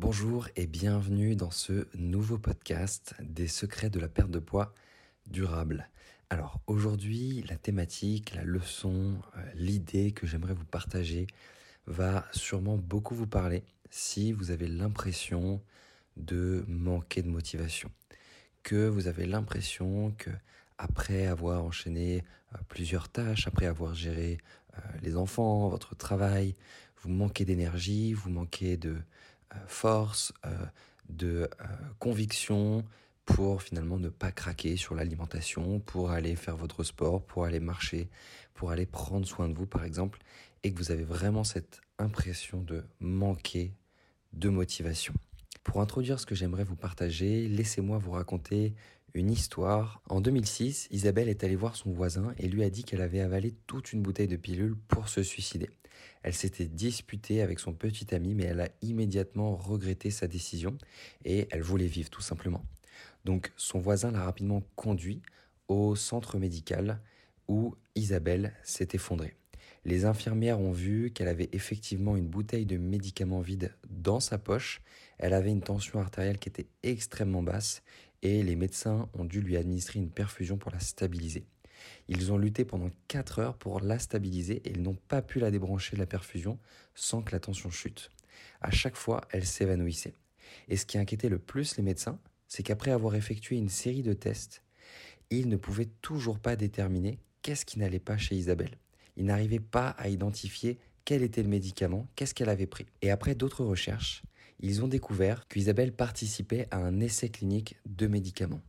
Bonjour et bienvenue dans ce nouveau podcast des secrets de la perte de poids durable. Alors aujourd'hui, la thématique, la leçon, euh, l'idée que j'aimerais vous partager va sûrement beaucoup vous parler si vous avez l'impression de manquer de motivation, que vous avez l'impression que après avoir enchaîné euh, plusieurs tâches, après avoir géré euh, les enfants, votre travail, vous manquez d'énergie, vous manquez de force, euh, de euh, conviction pour finalement ne pas craquer sur l'alimentation, pour aller faire votre sport, pour aller marcher, pour aller prendre soin de vous par exemple, et que vous avez vraiment cette impression de manquer de motivation. Pour introduire ce que j'aimerais vous partager, laissez-moi vous raconter une histoire. En 2006, Isabelle est allée voir son voisin et lui a dit qu'elle avait avalé toute une bouteille de pilules pour se suicider. Elle s'était disputée avec son petit ami, mais elle a immédiatement regretté sa décision et elle voulait vivre tout simplement. Donc son voisin l'a rapidement conduit au centre médical où Isabelle s'est effondrée. Les infirmières ont vu qu'elle avait effectivement une bouteille de médicaments vide dans sa poche. Elle avait une tension artérielle qui était extrêmement basse et les médecins ont dû lui administrer une perfusion pour la stabiliser. Ils ont lutté pendant 4 heures pour la stabiliser et ils n'ont pas pu la débrancher de la perfusion sans que la tension chute. À chaque fois, elle s'évanouissait. Et ce qui inquiétait le plus les médecins, c'est qu'après avoir effectué une série de tests, ils ne pouvaient toujours pas déterminer qu'est-ce qui n'allait pas chez Isabelle. Ils n'arrivaient pas à identifier quel était le médicament, qu'est-ce qu'elle avait pris. Et après d'autres recherches, ils ont découvert qu'Isabelle participait à un essai clinique de médicaments.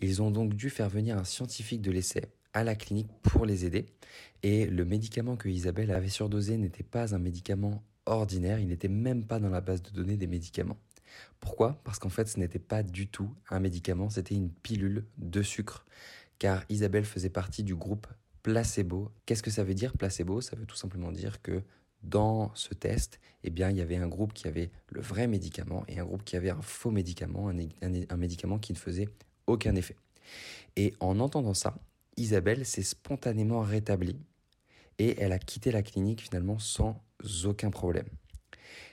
Ils ont donc dû faire venir un scientifique de l'essai à la clinique pour les aider. Et le médicament que Isabelle avait surdosé n'était pas un médicament ordinaire, il n'était même pas dans la base de données des médicaments. Pourquoi? Parce qu'en fait ce n'était pas du tout un médicament, c'était une pilule de sucre. Car Isabelle faisait partie du groupe placebo. Qu'est-ce que ça veut dire placebo? Ça veut tout simplement dire que dans ce test, eh bien, il y avait un groupe qui avait le vrai médicament et un groupe qui avait un faux médicament, un, un, un médicament qui ne faisait aucun effet. Et en entendant ça, Isabelle s'est spontanément rétablie et elle a quitté la clinique finalement sans aucun problème.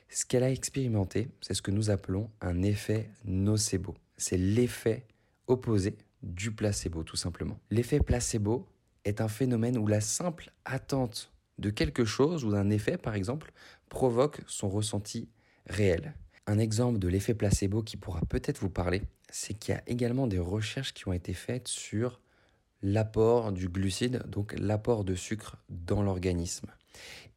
Ce qu'elle a expérimenté, c'est ce que nous appelons un effet nocebo. C'est l'effet opposé du placebo tout simplement. L'effet placebo est un phénomène où la simple attente de quelque chose ou d'un effet, par exemple, provoque son ressenti réel. Un exemple de l'effet placebo qui pourra peut-être vous parler, c'est qu'il y a également des recherches qui ont été faites sur l'apport du glucide, donc l'apport de sucre dans l'organisme.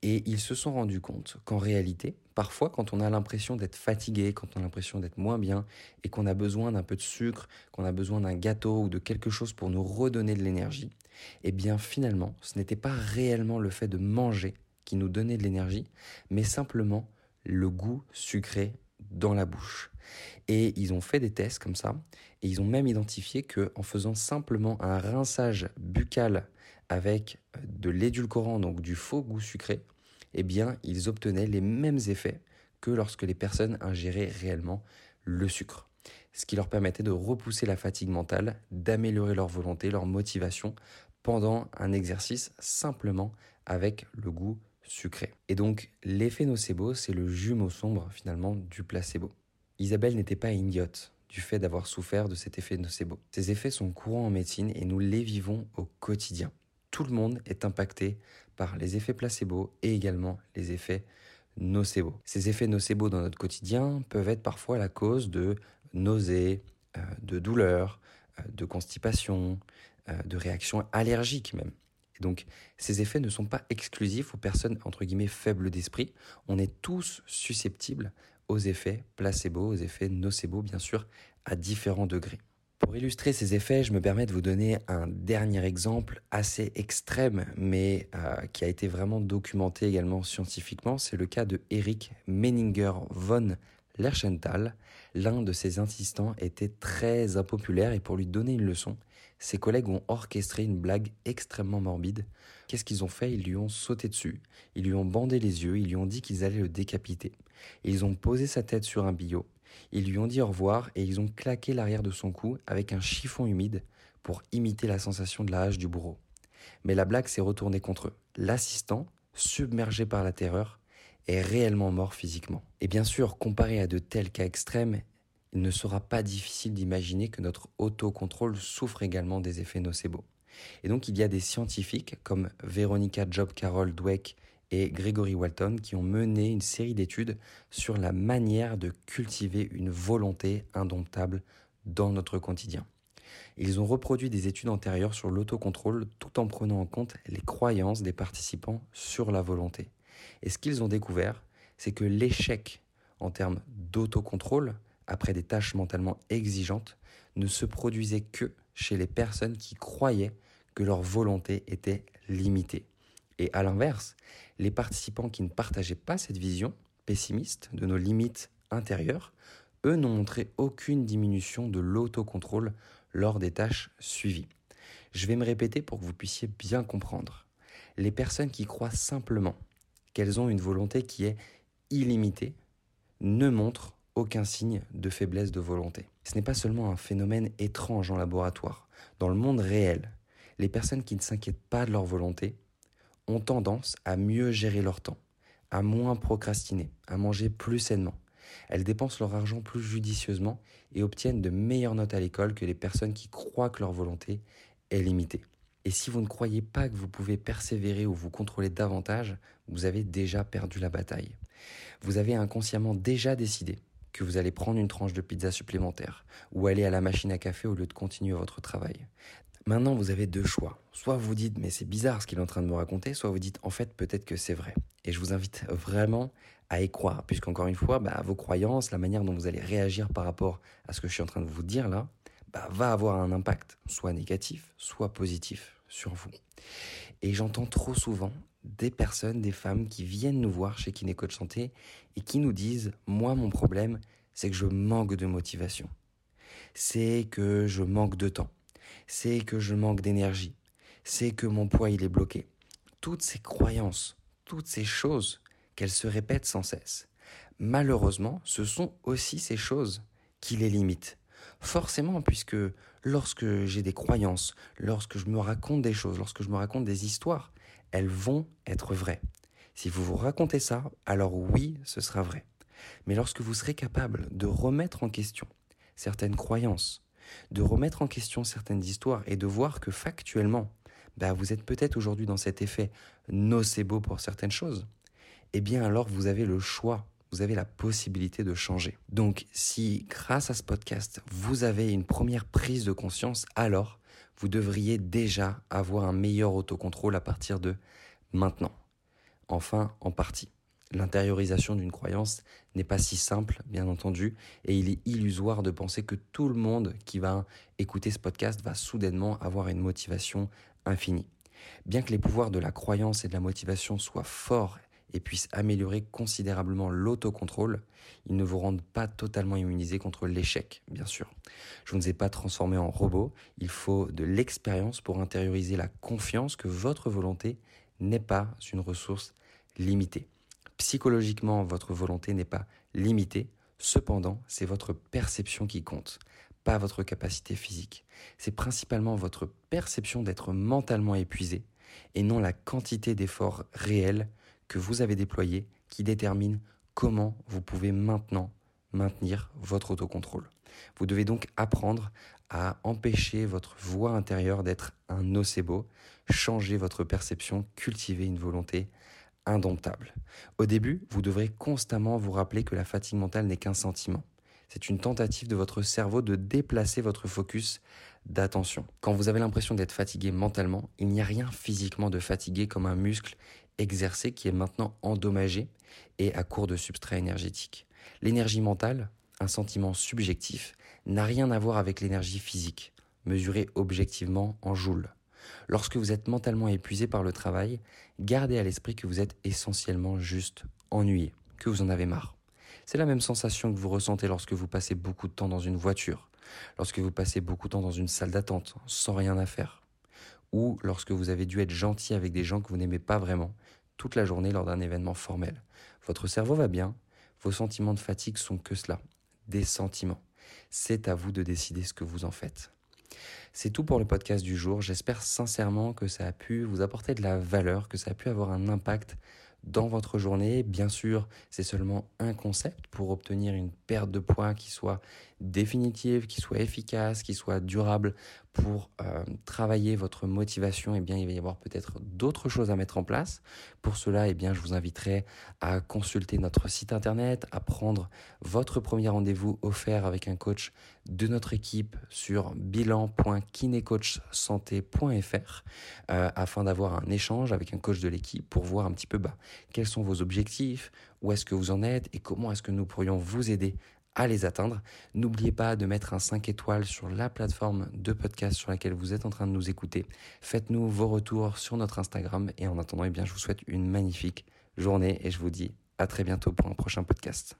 Et ils se sont rendus compte qu'en réalité, parfois quand on a l'impression d'être fatigué, quand on a l'impression d'être moins bien, et qu'on a besoin d'un peu de sucre, qu'on a besoin d'un gâteau ou de quelque chose pour nous redonner de l'énergie, eh bien finalement, ce n'était pas réellement le fait de manger qui nous donnait de l'énergie, mais simplement le goût sucré dans la bouche. Et ils ont fait des tests comme ça, et ils ont même identifié que en faisant simplement un rinçage buccal avec euh, de l'édulcorant, donc du faux goût sucré, eh bien, ils obtenaient les mêmes effets que lorsque les personnes ingéraient réellement le sucre. Ce qui leur permettait de repousser la fatigue mentale, d'améliorer leur volonté, leur motivation pendant un exercice simplement avec le goût sucré. Et donc l'effet nocebo, c'est le jumeau sombre finalement du placebo. Isabelle n'était pas idiote du fait d'avoir souffert de cet effet nocebo. Ces effets sont courants en médecine et nous les vivons au quotidien. Tout le monde est impacté par les effets placebo et également les effets nocebo. Ces effets nocebo dans notre quotidien peuvent être parfois la cause de nausées, euh, de douleurs, euh, de constipation, euh, de réactions allergiques même. Et donc, ces effets ne sont pas exclusifs aux personnes entre guillemets faibles d'esprit. On est tous susceptibles aux effets placebo, aux effets nocebo, bien sûr, à différents degrés. Pour illustrer ces effets, je me permets de vous donner un dernier exemple assez extrême, mais euh, qui a été vraiment documenté également scientifiquement. C'est le cas de Eric Menninger von Lerchenthal, l'un de ses assistants était très impopulaire et pour lui donner une leçon, ses collègues ont orchestré une blague extrêmement morbide. Qu'est-ce qu'ils ont fait? Ils lui ont sauté dessus, ils lui ont bandé les yeux, ils lui ont dit qu'ils allaient le décapiter. ils ont posé sa tête sur un billot, ils lui ont dit au revoir et ils ont claqué l'arrière de son cou avec un chiffon humide pour imiter la sensation de la hache du bourreau. Mais la blague s'est retournée contre eux. L'assistant, submergé par la terreur, est réellement mort physiquement. Et bien sûr, comparé à de tels cas extrêmes, il ne sera pas difficile d'imaginer que notre autocontrôle souffre également des effets nocebo. Et donc il y a des scientifiques comme Veronica Job Carol Dweck et Gregory Walton qui ont mené une série d'études sur la manière de cultiver une volonté indomptable dans notre quotidien. Ils ont reproduit des études antérieures sur l'autocontrôle tout en prenant en compte les croyances des participants sur la volonté. Et ce qu'ils ont découvert, c'est que l'échec en termes d'autocontrôle, après des tâches mentalement exigeantes, ne se produisait que chez les personnes qui croyaient que leur volonté était limitée. Et à l'inverse, les participants qui ne partageaient pas cette vision pessimiste de nos limites intérieures, eux n'ont montré aucune diminution de l'autocontrôle lors des tâches suivies. Je vais me répéter pour que vous puissiez bien comprendre. Les personnes qui croient simplement qu'elles ont une volonté qui est illimitée ne montrent aucun signe de faiblesse de volonté. Ce n'est pas seulement un phénomène étrange en laboratoire. Dans le monde réel, les personnes qui ne s'inquiètent pas de leur volonté ont tendance à mieux gérer leur temps, à moins procrastiner, à manger plus sainement. Elles dépensent leur argent plus judicieusement et obtiennent de meilleures notes à l'école que les personnes qui croient que leur volonté est limitée. Et si vous ne croyez pas que vous pouvez persévérer ou vous contrôler davantage, vous avez déjà perdu la bataille. Vous avez inconsciemment déjà décidé que vous allez prendre une tranche de pizza supplémentaire ou aller à la machine à café au lieu de continuer votre travail. Maintenant, vous avez deux choix. Soit vous dites, mais c'est bizarre ce qu'il est en train de me raconter, soit vous dites, en fait, peut-être que c'est vrai. Et je vous invite vraiment à y croire, puisqu'encore une fois, bah, vos croyances, la manière dont vous allez réagir par rapport à ce que je suis en train de vous dire là, bah, va avoir un impact, soit négatif, soit positif sur vous. Et j'entends trop souvent des personnes, des femmes qui viennent nous voir chez Kinécoach Santé et qui nous disent, moi, mon problème, c'est que je manque de motivation. C'est que je manque de temps c'est que je manque d'énergie, c'est que mon poids il est bloqué. Toutes ces croyances, toutes ces choses qu'elles se répètent sans cesse. Malheureusement, ce sont aussi ces choses qui les limitent. Forcément, puisque lorsque j'ai des croyances, lorsque je me raconte des choses, lorsque je me raconte des histoires, elles vont être vraies. Si vous vous racontez ça, alors oui, ce sera vrai. Mais lorsque vous serez capable de remettre en question certaines croyances, de remettre en question certaines histoires et de voir que factuellement, bah, vous êtes peut-être aujourd'hui dans cet effet nocebo pour certaines choses, eh bien alors vous avez le choix, vous avez la possibilité de changer. Donc si grâce à ce podcast, vous avez une première prise de conscience, alors vous devriez déjà avoir un meilleur autocontrôle à partir de maintenant. Enfin, en partie. L'intériorisation d'une croyance n'est pas si simple, bien entendu, et il est illusoire de penser que tout le monde qui va écouter ce podcast va soudainement avoir une motivation infinie. Bien que les pouvoirs de la croyance et de la motivation soient forts et puissent améliorer considérablement l'autocontrôle, ils ne vous rendent pas totalement immunisé contre l'échec, bien sûr. Je ne vous ai pas transformé en robot, il faut de l'expérience pour intérioriser la confiance que votre volonté n'est pas une ressource limitée. Psychologiquement, votre volonté n'est pas limitée, cependant, c'est votre perception qui compte, pas votre capacité physique. C'est principalement votre perception d'être mentalement épuisé et non la quantité d'efforts réels que vous avez déployés qui détermine comment vous pouvez maintenant maintenir votre autocontrôle. Vous devez donc apprendre à empêcher votre voix intérieure d'être un nocebo, changer votre perception, cultiver une volonté indomptable. Au début, vous devrez constamment vous rappeler que la fatigue mentale n'est qu'un sentiment. C'est une tentative de votre cerveau de déplacer votre focus d'attention. Quand vous avez l'impression d'être fatigué mentalement, il n'y a rien physiquement de fatigué comme un muscle exercé qui est maintenant endommagé et à court de substrat énergétique. L'énergie mentale, un sentiment subjectif, n'a rien à voir avec l'énergie physique, mesurée objectivement en joules. Lorsque vous êtes mentalement épuisé par le travail, gardez à l'esprit que vous êtes essentiellement juste ennuyé, que vous en avez marre. C'est la même sensation que vous ressentez lorsque vous passez beaucoup de temps dans une voiture, lorsque vous passez beaucoup de temps dans une salle d'attente sans rien à faire, ou lorsque vous avez dû être gentil avec des gens que vous n'aimez pas vraiment toute la journée lors d'un événement formel. Votre cerveau va bien, vos sentiments de fatigue sont que cela, des sentiments. C'est à vous de décider ce que vous en faites. C'est tout pour le podcast du jour. J'espère sincèrement que ça a pu vous apporter de la valeur, que ça a pu avoir un impact dans votre journée. Bien sûr, c'est seulement un concept pour obtenir une perte de poids qui soit définitive, qui soit efficace, qui soit durable pour euh, travailler votre motivation, eh bien, il va y avoir peut-être d'autres choses à mettre en place. Pour cela, eh bien, je vous inviterai à consulter notre site internet, à prendre votre premier rendez-vous offert avec un coach de notre équipe sur bilan.kinecoachsanté.fr euh, afin d'avoir un échange avec un coach de l'équipe pour voir un petit peu bah, quels sont vos objectifs, où est-ce que vous en êtes? Et comment est-ce que nous pourrions vous aider à les atteindre? N'oubliez pas de mettre un 5 étoiles sur la plateforme de podcast sur laquelle vous êtes en train de nous écouter. Faites-nous vos retours sur notre Instagram et en attendant, eh bien, je vous souhaite une magnifique journée et je vous dis à très bientôt pour un prochain podcast.